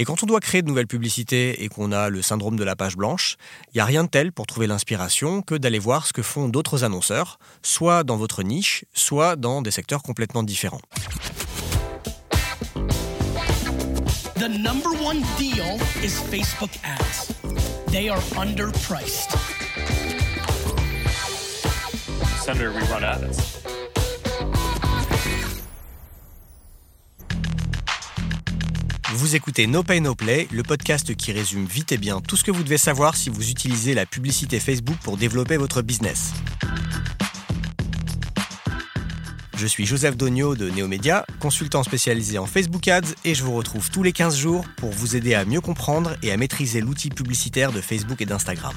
Et quand on doit créer de nouvelles publicités et qu'on a le syndrome de la page blanche, il n'y a rien de tel pour trouver l'inspiration que d'aller voir ce que font d'autres annonceurs, soit dans votre niche, soit dans des secteurs complètement différents. The number one deal is Facebook ads. They are underpriced. Senator, we run ads. Vous écoutez No Pay No Play, le podcast qui résume vite et bien tout ce que vous devez savoir si vous utilisez la publicité Facebook pour développer votre business. Je suis Joseph Dogno de Neomédia, consultant spécialisé en Facebook Ads et je vous retrouve tous les 15 jours pour vous aider à mieux comprendre et à maîtriser l'outil publicitaire de Facebook et d'Instagram.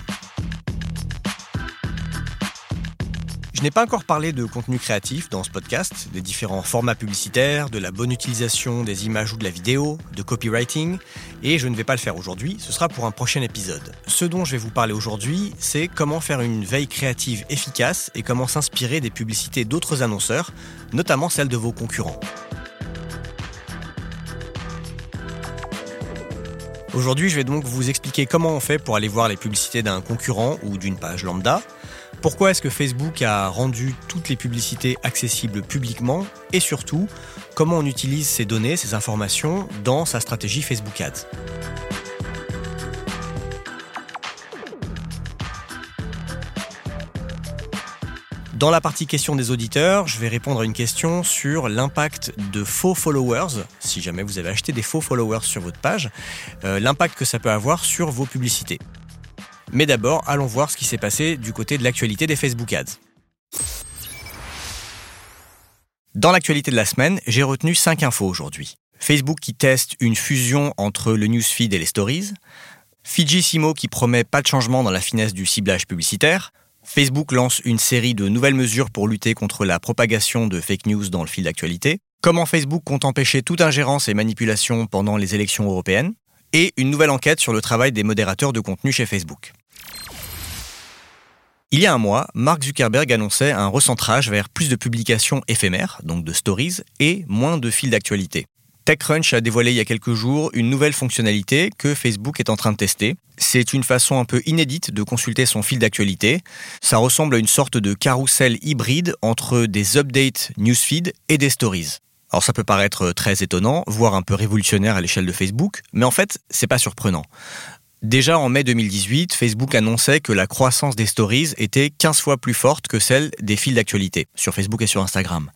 Je n'ai pas encore parlé de contenu créatif dans ce podcast, des différents formats publicitaires, de la bonne utilisation des images ou de la vidéo, de copywriting, et je ne vais pas le faire aujourd'hui, ce sera pour un prochain épisode. Ce dont je vais vous parler aujourd'hui, c'est comment faire une veille créative efficace et comment s'inspirer des publicités d'autres annonceurs, notamment celles de vos concurrents. Aujourd'hui, je vais donc vous expliquer comment on fait pour aller voir les publicités d'un concurrent ou d'une page lambda, pourquoi est-ce que Facebook a rendu toutes les publicités accessibles publiquement et surtout, comment on utilise ces données, ces informations dans sa stratégie Facebook Ads? Dans la partie question des auditeurs, je vais répondre à une question sur l'impact de faux followers, si jamais vous avez acheté des faux followers sur votre page, euh, l'impact que ça peut avoir sur vos publicités. Mais d'abord, allons voir ce qui s'est passé du côté de l'actualité des Facebook Ads. Dans l'actualité de la semaine, j'ai retenu 5 infos aujourd'hui. Facebook qui teste une fusion entre le newsfeed et les stories, Fijissimo qui promet pas de changement dans la finesse du ciblage publicitaire, Facebook lance une série de nouvelles mesures pour lutter contre la propagation de fake news dans le fil d'actualité, comment Facebook compte empêcher toute ingérence et manipulation pendant les élections européennes, et une nouvelle enquête sur le travail des modérateurs de contenu chez Facebook. Il y a un mois, Mark Zuckerberg annonçait un recentrage vers plus de publications éphémères, donc de stories, et moins de fils d'actualité. TechCrunch a dévoilé il y a quelques jours une nouvelle fonctionnalité que Facebook est en train de tester. C'est une façon un peu inédite de consulter son fil d'actualité. Ça ressemble à une sorte de carrousel hybride entre des updates newsfeed et des stories. Alors ça peut paraître très étonnant, voire un peu révolutionnaire à l'échelle de Facebook, mais en fait, c'est pas surprenant. Déjà en mai 2018, Facebook annonçait que la croissance des stories était 15 fois plus forte que celle des fils d'actualité sur Facebook et sur Instagram.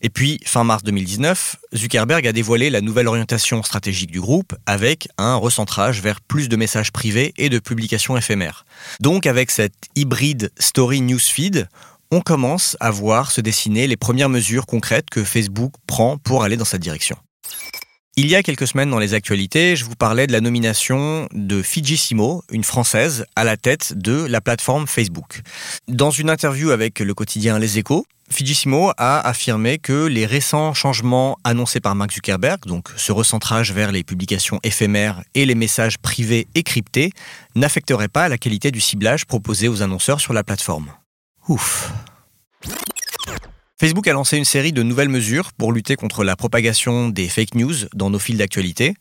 Et puis, fin mars 2019, Zuckerberg a dévoilé la nouvelle orientation stratégique du groupe avec un recentrage vers plus de messages privés et de publications éphémères. Donc avec cette hybride story newsfeed, on commence à voir se dessiner les premières mesures concrètes que Facebook prend pour aller dans cette direction. Il y a quelques semaines dans les actualités, je vous parlais de la nomination de Fijissimo, une Française, à la tête de la plateforme Facebook. Dans une interview avec le quotidien Les Échos, Fijissimo a affirmé que les récents changements annoncés par Mark Zuckerberg, donc ce recentrage vers les publications éphémères et les messages privés et cryptés, n'affecteraient pas la qualité du ciblage proposé aux annonceurs sur la plateforme. Ouf. Facebook a lancé une série de nouvelles mesures pour lutter contre la propagation des fake news dans nos fils d'actualité.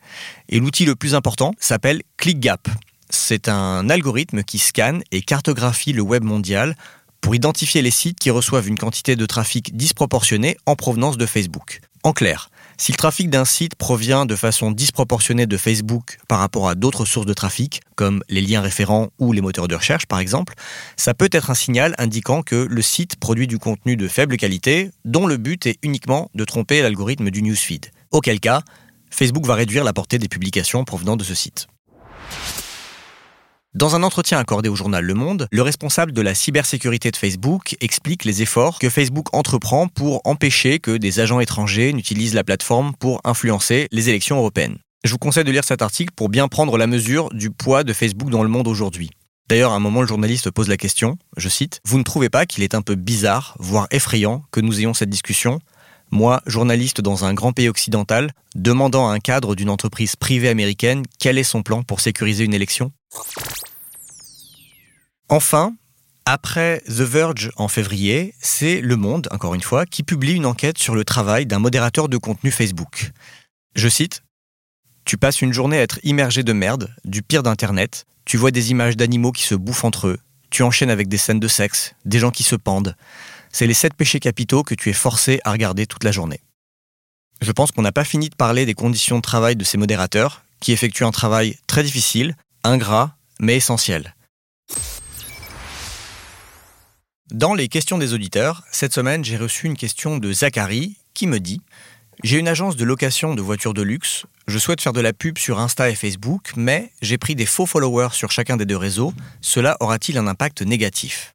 Et l'outil le plus important s'appelle ClickGap. C'est un algorithme qui scanne et cartographie le web mondial pour identifier les sites qui reçoivent une quantité de trafic disproportionnée en provenance de Facebook. En clair, si le trafic d'un site provient de façon disproportionnée de Facebook par rapport à d'autres sources de trafic, comme les liens référents ou les moteurs de recherche par exemple, ça peut être un signal indiquant que le site produit du contenu de faible qualité dont le but est uniquement de tromper l'algorithme du newsfeed. Auquel cas, Facebook va réduire la portée des publications provenant de ce site. Dans un entretien accordé au journal Le Monde, le responsable de la cybersécurité de Facebook explique les efforts que Facebook entreprend pour empêcher que des agents étrangers n'utilisent la plateforme pour influencer les élections européennes. Je vous conseille de lire cet article pour bien prendre la mesure du poids de Facebook dans le monde aujourd'hui. D'ailleurs, à un moment, le journaliste pose la question, je cite, Vous ne trouvez pas qu'il est un peu bizarre, voire effrayant, que nous ayons cette discussion? Moi, journaliste dans un grand pays occidental, demandant à un cadre d'une entreprise privée américaine quel est son plan pour sécuriser une élection? Enfin, après The Verge en février, c'est Le Monde, encore une fois, qui publie une enquête sur le travail d'un modérateur de contenu Facebook. Je cite Tu passes une journée à être immergé de merde, du pire d'Internet, tu vois des images d'animaux qui se bouffent entre eux, tu enchaînes avec des scènes de sexe, des gens qui se pendent. C'est les sept péchés capitaux que tu es forcé à regarder toute la journée. Je pense qu'on n'a pas fini de parler des conditions de travail de ces modérateurs, qui effectuent un travail très difficile, ingrat, mais essentiel. Dans les questions des auditeurs, cette semaine, j'ai reçu une question de Zachary qui me dit J'ai une agence de location de voitures de luxe, je souhaite faire de la pub sur Insta et Facebook, mais j'ai pris des faux followers sur chacun des deux réseaux, cela aura-t-il un impact négatif?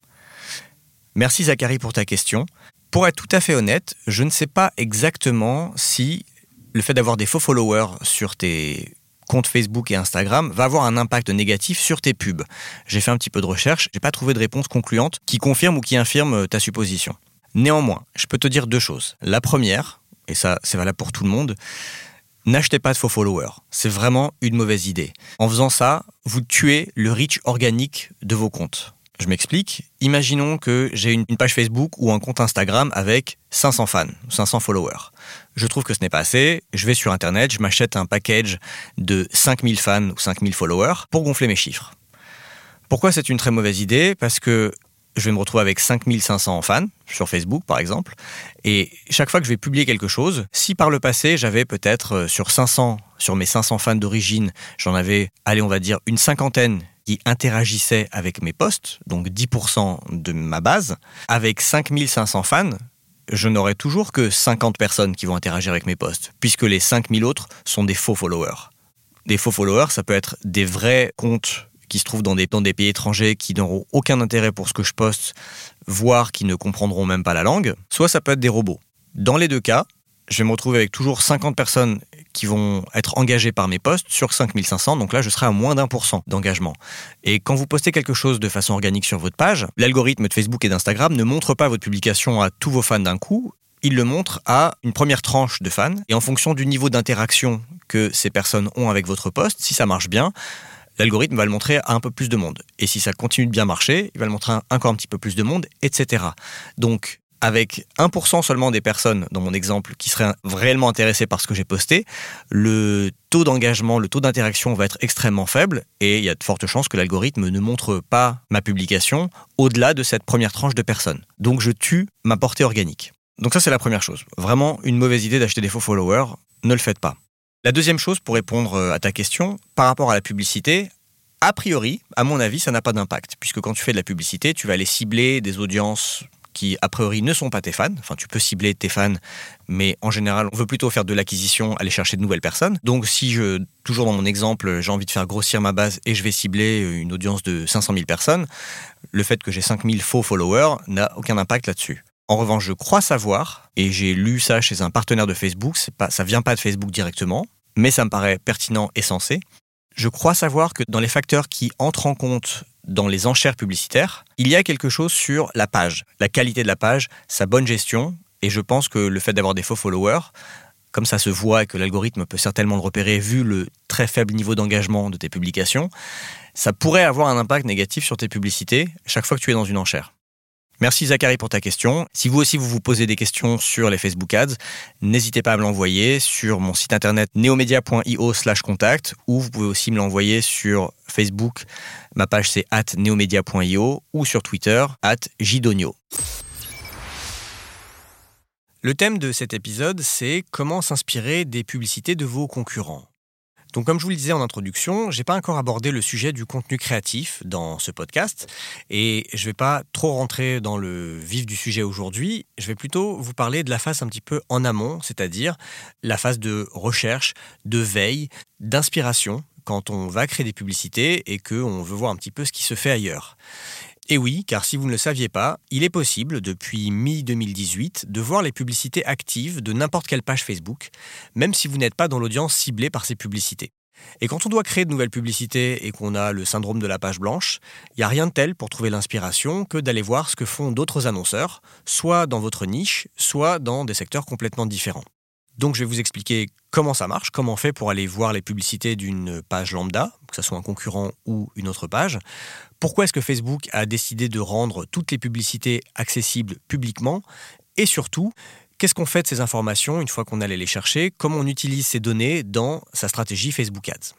Merci Zachary pour ta question. Pour être tout à fait honnête, je ne sais pas exactement si le fait d'avoir des faux followers sur tes compte Facebook et Instagram va avoir un impact négatif sur tes pubs. J'ai fait un petit peu de recherche, j'ai pas trouvé de réponse concluante qui confirme ou qui infirme euh, ta supposition. Néanmoins, je peux te dire deux choses. La première, et ça c'est valable pour tout le monde, n'achetez pas de faux followers. C'est vraiment une mauvaise idée. En faisant ça, vous tuez le reach organique de vos comptes. Je m'explique. Imaginons que j'ai une page Facebook ou un compte Instagram avec 500 fans, 500 followers. Je trouve que ce n'est pas assez. Je vais sur Internet, je m'achète un package de 5000 fans ou 5000 followers pour gonfler mes chiffres. Pourquoi c'est une très mauvaise idée? Parce que je vais me retrouver avec 5500 fans sur Facebook par exemple, et chaque fois que je vais publier quelque chose, si par le passé j'avais peut-être euh, sur 500, sur mes 500 fans d'origine, j'en avais, allez on va dire une cinquantaine qui interagissaient avec mes posts, donc 10% de ma base, avec 5500 fans, je n'aurai toujours que 50 personnes qui vont interagir avec mes posts, puisque les 5000 autres sont des faux followers. Des faux followers, ça peut être des vrais comptes qui se trouvent dans des, pays étrangers qui n'auront aucun intérêt pour ce que je poste, voire qui ne comprendront même pas la langue, soit ça peut être des robots. Dans les deux cas, je vais me retrouver avec toujours 50 personnes qui vont être engagées par mes posts sur 5500. Donc là, je serai à moins d'un pour cent d'engagement. Et quand vous postez quelque chose de façon organique sur votre page, l'algorithme de Facebook et d'Instagram ne montre pas votre publication à tous vos fans d'un coup. Il le montre à une première tranche de fans. Et en fonction du niveau d'interaction que ces personnes ont avec votre post, si ça marche bien, l'algorithme va le montrer à un peu plus de monde. Et si ça continue de bien marcher, il va le montrer à encore un petit peu plus de monde, etc. Donc, avec 1% seulement des personnes, dans mon exemple, qui seraient réellement intéressées par ce que j'ai posté, le taux d'engagement, le taux d'interaction va être extrêmement faible et il y a de fortes chances que l'algorithme ne montre pas ma publication au-delà de cette première tranche de personnes. Donc je tue ma portée organique. Donc ça c'est la première chose. Vraiment une mauvaise idée d'acheter des faux followers, ne le faites pas. La deuxième chose pour répondre euh, à ta question, par rapport à la publicité, a priori, à mon avis, ça n'a pas d'impact, puisque quand tu fais de la publicité, tu vas aller cibler des audiences qui a priori ne sont pas tes fans. Enfin, tu peux cibler tes fans, mais en général, on veut plutôt faire de l'acquisition, aller chercher de nouvelles personnes. Donc, si je, toujours dans mon exemple, j'ai envie de faire grossir ma base et je vais cibler une audience de 500 000 personnes, le fait que j'ai 5000 faux followers n'a aucun impact là-dessus. En revanche, je crois savoir, et j'ai lu ça chez un partenaire de Facebook, pas, ça vient pas de Facebook directement, mais ça me paraît pertinent et sensé. Je crois savoir que dans les facteurs qui entrent en compte dans les enchères publicitaires, il y a quelque chose sur la page, la qualité de la page, sa bonne gestion, et je pense que le fait d'avoir des faux followers, comme ça se voit et que l'algorithme peut certainement le repérer vu le très faible niveau d'engagement de tes publications, ça pourrait avoir un impact négatif sur tes publicités chaque fois que tu es dans une enchère. Merci Zachary pour ta question. Si vous aussi vous vous posez des questions sur les Facebook Ads, n'hésitez pas à me l'envoyer sur mon site internet neomedia.io slash contact ou vous pouvez aussi me l'envoyer sur Facebook. Ma page c'est at neomedia.io ou sur Twitter at jidonio. Le thème de cet épisode, c'est comment s'inspirer des publicités de vos concurrents. Donc comme je vous le disais en introduction, j'ai pas encore abordé le sujet du contenu créatif dans ce podcast et je vais pas trop rentrer dans le vif du sujet aujourd'hui, je vais plutôt vous parler de la phase un petit peu en amont, c'est-à-dire la phase de recherche, de veille, d'inspiration quand on va créer des publicités et qu'on veut voir un petit peu ce qui se fait ailleurs. Et oui, car si vous ne le saviez pas, il est possible, depuis mi-2018, de voir les publicités actives de n'importe quelle page Facebook, même si vous n'êtes pas dans l'audience ciblée par ces publicités. Et quand on doit créer de nouvelles publicités et qu'on a le syndrome de la page blanche, il n'y a rien de tel pour trouver l'inspiration que d'aller voir ce que font d'autres annonceurs, soit dans votre niche, soit dans des secteurs complètement différents. Donc je vais vous expliquer comment ça marche, comment on fait pour aller voir les publicités d'une page lambda, que ce soit un concurrent ou une autre page. Pourquoi est-ce que Facebook a décidé de rendre toutes les publicités accessibles publiquement? Et surtout, Qu'est-ce qu'on fait de ces informations une fois qu'on allait les chercher? Comment on utilise ces données dans sa stratégie Facebook Ads?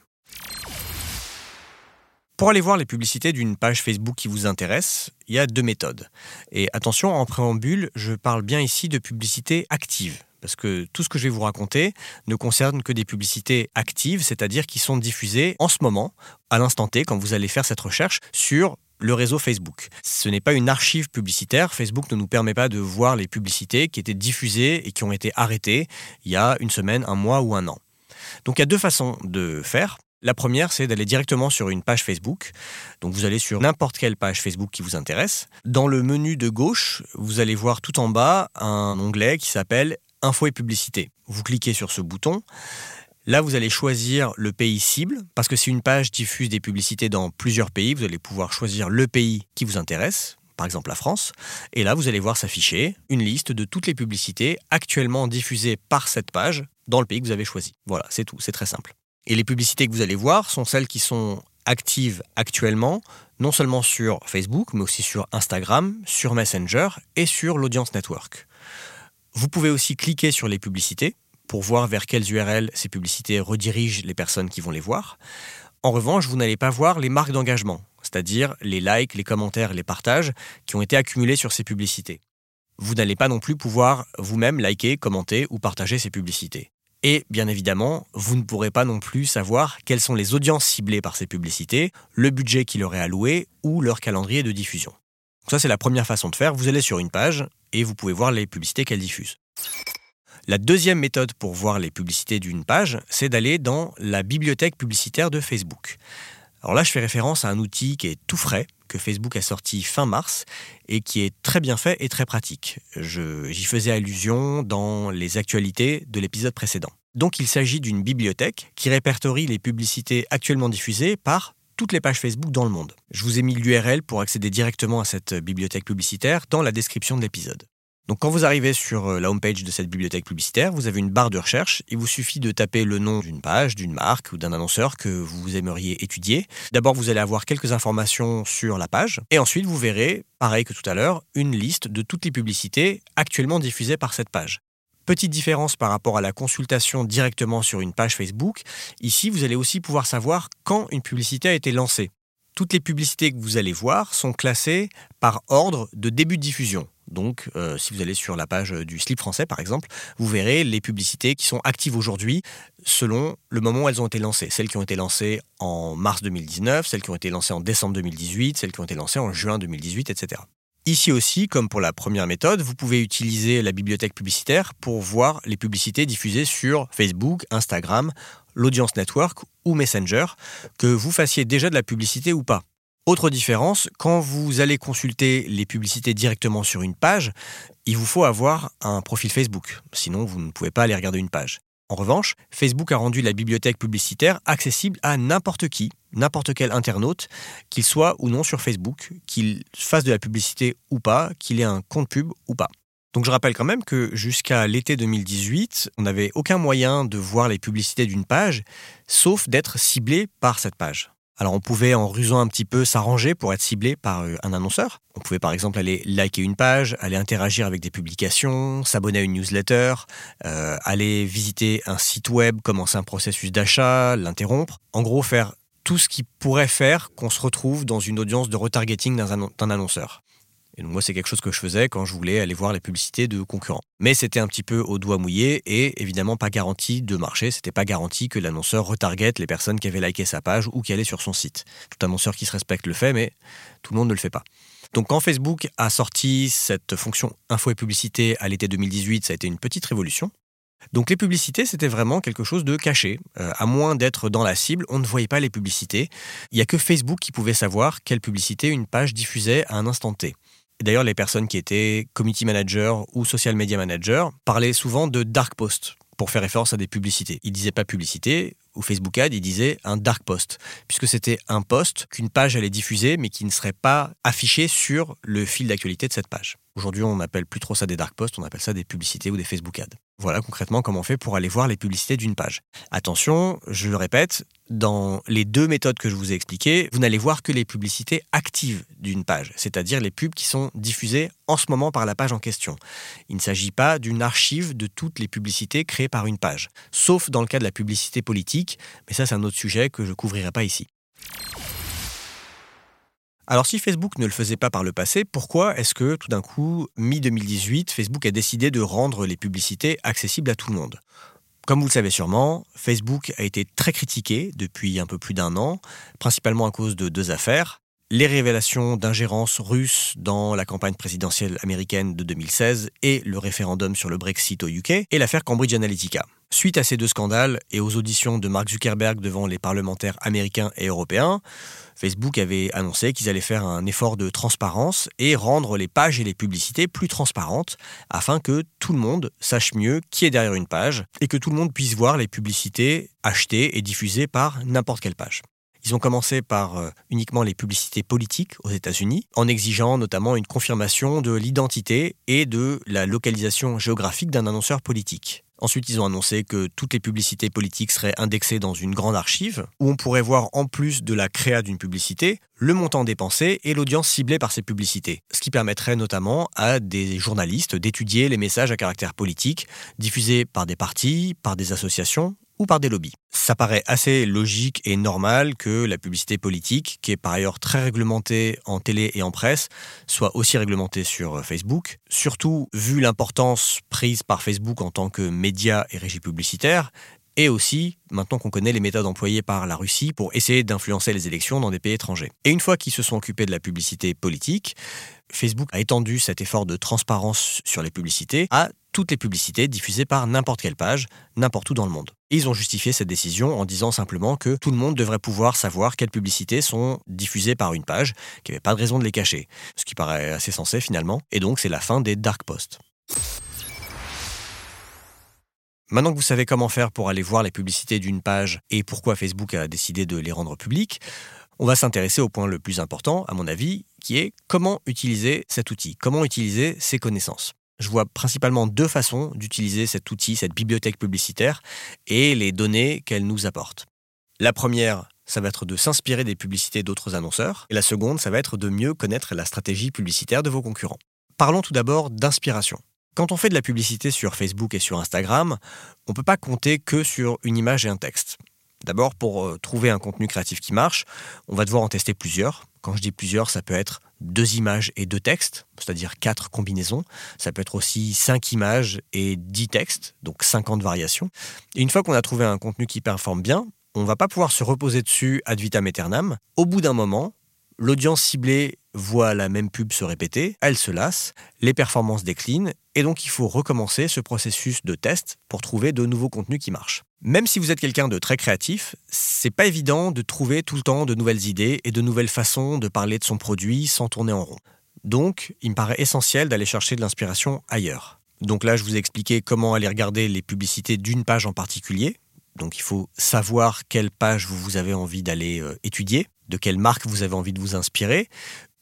Pour aller voir les publicités d'une page Facebook qui vous intéresse, il y a deux méthodes. Et attention, en préambule, je parle bien ici de publicité active. Parce que tout ce que je vais vous raconter ne concerne que des publicités actives, c'est-à-dire qui sont diffusées en ce moment, à l'instant T, quand vous allez faire cette recherche sur le réseau Facebook. Ce n'est pas une archive publicitaire. Facebook ne nous permet pas de voir les publicités qui étaient diffusées et qui ont été arrêtées il y a une semaine, un mois ou un an. Donc il y a deux façons de faire. La première, c'est d'aller directement sur une page Facebook. Donc vous allez sur n'importe quelle page Facebook qui vous intéresse. Dans le menu de gauche, vous allez voir tout en bas un onglet qui s'appelle Info et publicité. Vous cliquez sur ce bouton. Là, vous allez choisir le pays cible, parce que si une page diffuse des publicités dans plusieurs pays, vous allez pouvoir choisir le pays qui vous intéresse, par exemple la France. Et là, vous allez voir s'afficher une liste de toutes les publicités actuellement diffusées par cette page dans le pays que vous avez choisi. Voilà, c'est tout, c'est très simple. Et les publicités que vous allez voir sont celles qui sont actives actuellement, non seulement sur Facebook, mais aussi sur Instagram, sur Messenger et sur l'Audience Network. Vous pouvez aussi cliquer sur les publicités pour voir vers quelles URL ces publicités redirigent les personnes qui vont les voir. En revanche, vous n'allez pas voir les marques d'engagement, c'est-à-dire les likes, les commentaires, les partages qui ont été accumulés sur ces publicités. Vous n'allez pas non plus pouvoir vous-même liker, commenter ou partager ces publicités. Et bien évidemment, vous ne pourrez pas non plus savoir quelles sont les audiences ciblées par ces publicités, le budget qui leur est alloué ou leur calendrier de diffusion. ça, c'est la première façon de faire. Vous allez sur une page et vous pouvez voir les publicités qu'elle diffuse. La deuxième méthode pour voir les publicités d'une page, c'est d'aller dans la bibliothèque publicitaire de Facebook. Alors là, je fais référence à un outil qui est tout frais, que Facebook a sorti fin mars et qui est très bien fait et très pratique. J'y faisais allusion dans les actualités de l'épisode précédent. Donc il s'agit d'une bibliothèque qui répertorie les publicités actuellement diffusées par toutes les pages Facebook dans le monde. Je vous ai mis l'URL pour accéder directement à cette bibliothèque publicitaire dans la description de l'épisode. Donc quand vous arrivez sur euh, la homepage de cette bibliothèque publicitaire, vous avez une barre de recherche. Il vous suffit de taper le nom d'une page, d'une marque ou d'un annonceur que vous aimeriez étudier. D'abord, vous allez avoir quelques informations sur la page et ensuite vous verrez, pareil que tout à l'heure, une liste de toutes les publicités actuellement diffusées par cette page. Petite différence par rapport à la consultation directement sur une page Facebook, ici vous allez aussi pouvoir savoir quand une publicité a été lancée. Toutes les publicités que vous allez voir sont classées par ordre de début de diffusion. Donc, euh, si vous allez sur la page du slip français, par exemple, vous verrez les publicités qui sont actives aujourd'hui selon le moment où elles ont été lancées. Celles qui ont été lancées en mars 2019, celles qui ont été lancées en décembre 2018, celles qui ont été lancées en juin 2018, etc. Ici aussi, comme pour la première méthode, vous pouvez utiliser la bibliothèque publicitaire pour voir les publicités diffusées sur Facebook, Instagram, l'Audience Network ou Messenger, que vous fassiez déjà de la publicité ou pas. Autre différence, quand vous allez consulter les publicités directement sur une page, il vous faut avoir un profil Facebook, sinon vous ne pouvez pas aller regarder une page. En revanche, Facebook a rendu la bibliothèque publicitaire accessible à n'importe qui, n'importe quel internaute, qu'il soit ou non sur Facebook, qu'il fasse de la publicité ou pas, qu'il ait un compte pub ou pas. Donc je rappelle quand même que jusqu'à l'été 2018, on n'avait aucun moyen de voir les publicités d'une page, sauf d'être ciblé par cette page. Alors on pouvait en rusant un petit peu s'arranger pour être ciblé par euh, un annonceur. On pouvait par exemple aller liker une page, aller interagir avec des publications, s'abonner à une newsletter, euh, aller visiter un site web, commencer un processus d'achat, l'interrompre. En gros faire tout ce qui pourrait faire qu'on se retrouve dans une audience de retargeting d'un annonceur. Et donc moi, c'est quelque chose que je faisais quand je voulais aller voir les publicités de concurrents. Mais c'était un petit peu au doigt mouillé et évidemment pas garanti de marcher. C'était pas garanti que l'annonceur retarget les personnes qui avaient liké sa page ou qui allaient sur son site. Tout annonceur qui se respecte le fait, mais tout le monde ne le fait pas. Donc quand Facebook a sorti cette fonction info et publicité à l'été 2018, ça a été une petite révolution. Donc les publicités, c'était vraiment quelque chose de caché. Euh, à moins d'être dans la cible, on ne voyait pas les publicités. Il n'y a que Facebook qui pouvait savoir quelle publicité une page diffusait à un instant T. D'ailleurs, les personnes qui étaient committee manager ou social media manager parlaient souvent de dark post pour faire référence à des publicités. Ils disaient pas publicité ou Facebook Ad, ils disaient un dark post, puisque c'était un post qu'une page allait diffuser, mais qui ne serait pas affiché sur le fil d'actualité de cette page. Aujourd'hui, on n'appelle plus trop ça des dark posts, on appelle ça des publicités ou des Facebook Ads. Voilà concrètement comment on fait pour aller voir les publicités d'une page. Attention, je le répète, dans les deux méthodes que je vous ai expliquées, vous n'allez voir que les publicités actives d'une page, c'est-à-dire les pubs qui sont diffusées en ce moment par la page en question. Il ne s'agit pas d'une archive de toutes les publicités créées par une page, sauf dans le cas de la publicité politique, mais ça c'est un autre sujet que je ne couvrirai pas ici. Alors si Facebook ne le faisait pas par le passé, pourquoi est-ce que tout d'un coup, mi-2018, Facebook a décidé de rendre les publicités accessibles à tout le monde? Comme vous le savez sûrement, Facebook a été très critiqué depuis un peu plus d'un an, principalement à cause de deux affaires. Les révélations d'ingérence russe dans la campagne présidentielle américaine de 2016 et le référendum sur le Brexit au UK et l'affaire Cambridge Analytica. Suite à ces deux scandales et aux auditions de Mark Zuckerberg devant les parlementaires américains et européens, Facebook avait annoncé qu'ils allaient faire un effort de transparence et rendre les pages et les publicités plus transparentes afin que tout le monde sache mieux qui est derrière une page et que tout le monde puisse voir les publicités achetées et diffusées par n'importe quelle page. Ils ont commencé par euh, uniquement les publicités politiques aux États-Unis, en exigeant notamment une confirmation de l'identité et de la localisation géographique d'un annonceur politique. Ensuite, ils ont annoncé que toutes les publicités politiques seraient indexées dans une grande archive, où on pourrait voir en plus de la créa d'une publicité, le montant dépensé et l'audience ciblée par ces publicités. Ce qui permettrait notamment à des journalistes d'étudier les messages à caractère politique diffusés par des partis, par des associations ou par des lobbies. Ça paraît assez logique et normal que la publicité politique, qui est par ailleurs très réglementée en télé et en presse, soit aussi réglementée sur Facebook. Surtout vu l'importance prise par Facebook en tant que média et régie publicitaire, et aussi maintenant qu'on connaît les méthodes employées par la Russie pour essayer d'influencer les élections dans des pays étrangers. Et une fois qu'ils se sont occupés de la publicité politique, Facebook a étendu cet effort de transparence sur les publicités à toutes les publicités diffusées par n'importe quelle page, n'importe où dans le monde. ils ont justifié cette décision en disant simplement que tout le monde devrait pouvoir savoir quelles publicités sont diffusées par une page, qu'il n'y avait pas de raison de les cacher, ce qui paraît assez sensé finalement, et donc c'est la fin des dark posts. Maintenant que vous savez comment faire pour aller voir les publicités d'une page et pourquoi Facebook a décidé de les rendre publiques, on va s'intéresser au point le plus important, à mon avis, qui est comment utiliser cet outil, comment utiliser ces connaissances je vois principalement deux façons d'utiliser cet outil, cette bibliothèque publicitaire, et les données qu'elle nous apporte. La première, ça va être de s'inspirer des publicités d'autres annonceurs, et la seconde, ça va être de mieux connaître la stratégie publicitaire de vos concurrents. Parlons tout d'abord d'inspiration. Quand on fait de la publicité sur Facebook et sur Instagram, on ne peut pas compter que sur une image et un texte. D'abord, pour euh, trouver un contenu créatif qui marche, on va devoir en tester plusieurs. Quand je dis plusieurs, ça peut être deux images et deux textes, c'est-à-dire quatre combinaisons. Ça peut être aussi cinq images et dix textes, donc 50 variations. Une fois qu'on a trouvé un contenu qui performe bien, on ne va pas pouvoir se reposer dessus ad vitam aeternam. Au bout d'un moment, l'audience ciblée voit la même pub se répéter, elle se lasse, les performances déclinent, et donc il faut recommencer ce processus de test pour trouver de nouveaux contenus qui marchent. Même si vous êtes quelqu'un de très créatif, c'est pas évident de trouver tout le temps de nouvelles idées et de nouvelles façons de parler de son produit sans tourner en rond. Donc, il me paraît essentiel d'aller chercher de l'inspiration ailleurs. Donc là, je vous ai expliqué comment aller regarder les publicités d'une page en particulier. Donc il faut savoir quelle page vous avez envie d'aller euh, étudier, de quelle marque vous avez envie de vous inspirer.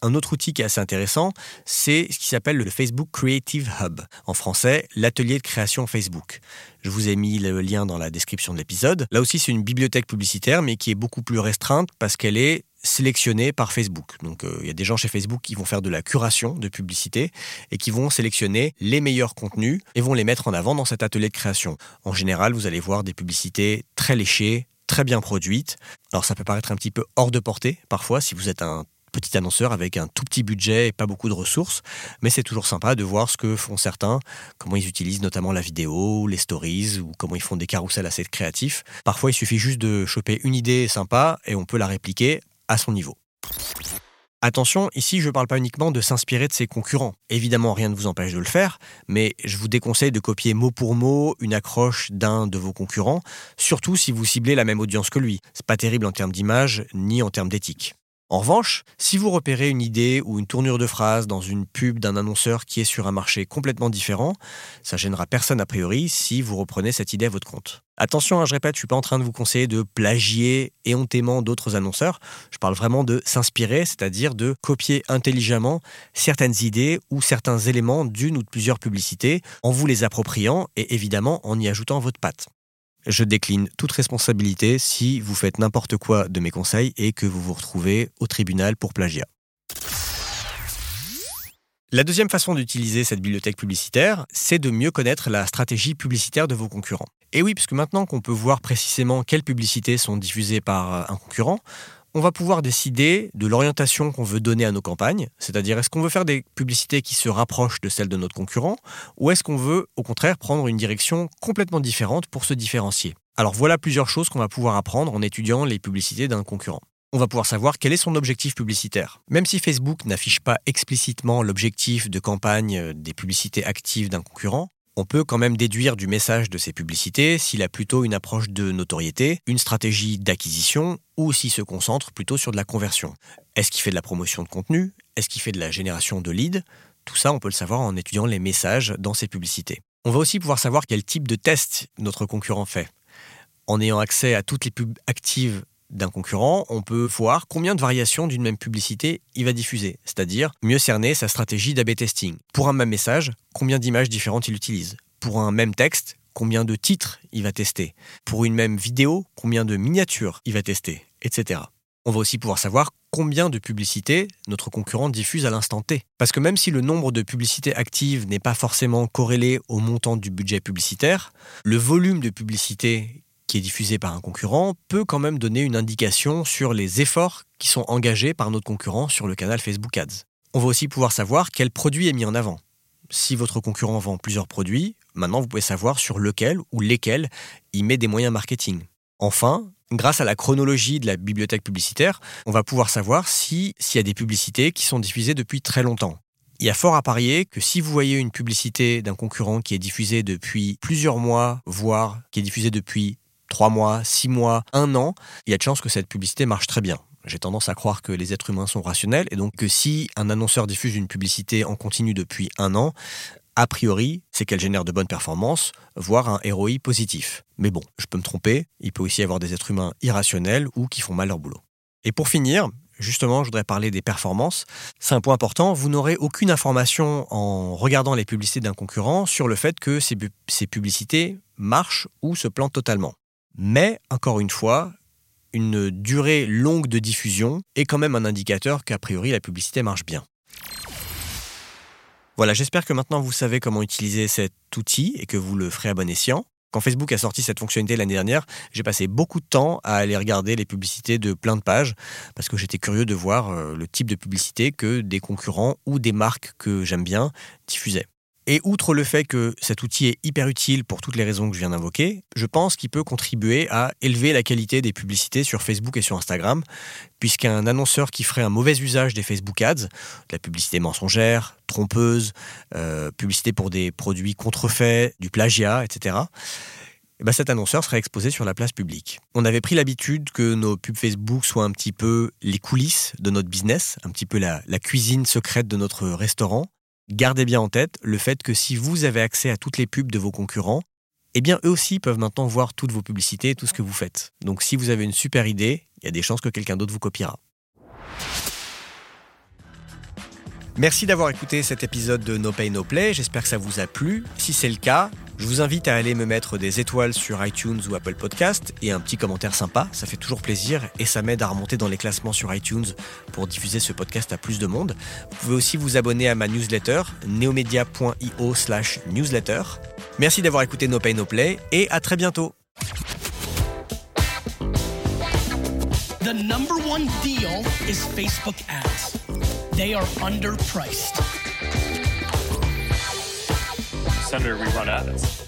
Un autre outil qui est assez intéressant, c'est ce qui s'appelle le Facebook Creative Hub. En français, l'atelier de création Facebook. Je vous ai mis le lien dans la description de l'épisode. Là aussi, c'est une bibliothèque publicitaire, mais qui est beaucoup plus restreinte parce qu'elle est sélectionnée par Facebook. Donc euh, il y a des gens chez Facebook qui vont faire de la curation de publicité et qui vont sélectionner les meilleurs contenus et vont les mettre en avant dans cet atelier de création. En général, vous allez voir des publicités très léchées, très bien produites. Alors ça peut paraître un petit peu hors de portée parfois si vous êtes un petit annonceur avec un tout petit budget et pas beaucoup de ressources, mais c'est toujours sympa de voir ce que font certains, comment ils utilisent notamment la vidéo, les stories ou comment ils font des carousels assez créatifs. Parfois, il suffit juste de choper une idée sympa et on peut la répliquer à son niveau. Attention, ici je ne parle pas uniquement de s'inspirer de ses concurrents. Évidemment, rien ne vous empêche de le faire, mais je vous déconseille de copier mot pour mot une accroche d'un de vos concurrents, surtout si vous ciblez la même audience que lui. C'est pas terrible en termes d'image ni en termes d'éthique. En revanche, si vous repérez une idée ou une tournure de phrase dans une pub d'un annonceur qui est sur un marché complètement différent, ça gênera personne a priori si vous reprenez cette idée à votre compte. Attention, hein, je répète, je suis pas en train de vous conseiller de plagier éhontément d'autres annonceurs. Je parle vraiment de s'inspirer, c'est-à-dire de copier intelligemment certaines idées ou certains éléments d'une ou de plusieurs publicités en vous les appropriant et évidemment en y ajoutant votre patte. Je décline toute responsabilité si vous faites n'importe quoi de mes conseils et que vous vous retrouvez au tribunal pour plagiat. La deuxième façon d'utiliser cette bibliothèque publicitaire, c'est de mieux connaître la stratégie publicitaire de vos concurrents. Et oui, puisque maintenant qu'on peut voir précisément quelles publicités sont diffusées par un concurrent, on va pouvoir décider de l'orientation qu'on veut donner à nos campagnes, c'est-à-dire est-ce qu'on veut faire des publicités qui se rapprochent de celles de notre concurrent, ou est-ce qu'on veut au contraire prendre une direction complètement différente pour se différencier. Alors voilà plusieurs choses qu'on va pouvoir apprendre en étudiant les publicités d'un concurrent. On va pouvoir savoir quel est son objectif publicitaire. Même si Facebook n'affiche pas explicitement l'objectif de campagne des publicités actives d'un concurrent, on peut quand même déduire du message de ces publicités s'il a plutôt une approche de notoriété, une stratégie d'acquisition ou s'il se concentre plutôt sur de la conversion. Est-ce qu'il fait de la promotion de contenu? Est-ce qu'il fait de la génération de leads? Tout ça, on peut le savoir en étudiant les messages dans ces publicités. On va aussi pouvoir savoir quel type de test notre concurrent fait. En ayant accès à toutes les pubs actives d'un concurrent, on peut voir combien de variations d'une même publicité il va diffuser, c'est-à-dire mieux cerner sa stratégie d'AB testing. Pour un même message, combien d'images différentes il utilise? Pour un même texte, combien de titres il va tester? Pour une même vidéo, combien de miniatures il va tester, etc. On va aussi pouvoir savoir combien de publicités notre concurrent diffuse à l'instant T. Parce que même si le nombre de publicités actives n'est pas forcément corrélé au montant du budget publicitaire, le volume de publicités qui est diffusé par un concurrent peut quand même donner une indication sur les efforts qui sont engagés par notre concurrent sur le canal Facebook Ads. On va aussi pouvoir savoir quel produit est mis en avant. Si votre concurrent vend plusieurs produits, maintenant vous pouvez savoir sur lequel ou lesquels il met des moyens marketing. Enfin, grâce à la chronologie de la bibliothèque publicitaire, on va pouvoir savoir s'il y a des publicités qui sont diffusées depuis très longtemps. Il y a fort à parier que si vous voyez une publicité d'un concurrent qui est diffusée depuis plusieurs mois, voire qui est diffusée depuis 3 mois, 6 mois, 1 an, il y a de chances que cette publicité marche très bien. J'ai tendance à croire que les êtres humains sont rationnels et donc que si un annonceur diffuse une publicité en continu depuis un an, a priori, c'est qu'elle génère de bonnes performances, voire un ROI positif. Mais bon, je peux me tromper, il peut aussi y avoir des êtres humains irrationnels ou qui font mal leur boulot. Et pour finir, justement, je voudrais parler des performances. C'est un point important, vous n'aurez aucune information en regardant les publicités d'un concurrent sur le fait que ces, ces publicités marchent ou se plantent totalement. Mais, encore une fois, une durée longue de diffusion est quand même un indicateur qu'a priori la publicité marche bien. Voilà, j'espère que maintenant vous savez comment utiliser cet outil et que vous le ferez à bon escient. Quand Facebook a sorti cette fonctionnalité l'année dernière, j'ai passé beaucoup de temps à aller regarder les publicités de plein de pages parce que j'étais curieux de voir euh, le type de publicité que des concurrents ou des marques que j'aime bien diffusaient. Et outre le fait que cet outil est hyper utile pour toutes les raisons que je viens d'invoquer, je pense qu'il peut contribuer à élever la qualité des publicités sur Facebook et sur Instagram, puisqu'un annonceur qui ferait un mauvais usage des Facebook Ads, de la publicité mensongère, trompeuse, euh, publicité pour des produits contrefaits, du plagiat, etc., eh ben cet annonceur serait exposé sur la place publique. On avait pris l'habitude que nos pubs Facebook soient un petit peu les coulisses de notre business, un petit peu la cuisine secrète de notre restaurant. Gardez bien en tête le fait que si vous avez accès à toutes les pubs de vos concurrents, eh bien eux aussi peuvent maintenant voir toutes vos publicités et tout ce que vous faites. Donc si vous avez une super idée, il y a des chances que quelqu'un d'autre vous copiera. Merci d'avoir écouté cet épisode de No Pay No Play, j'espère que ça vous a plu. Si c'est le cas, je vous invite à aller me mettre des étoiles sur iTunes ou Apple Podcast et un petit commentaire sympa, ça fait toujours plaisir et ça m'aide à remonter dans les classements sur iTunes pour diffuser ce podcast à plus de monde. Vous pouvez aussi vous abonner à ma newsletter neomedia.io slash newsletter. Merci d'avoir écouté No Pay No Play et à très bientôt. The number one deal is Facebook ads. They are underpriced. Senator, we run ads.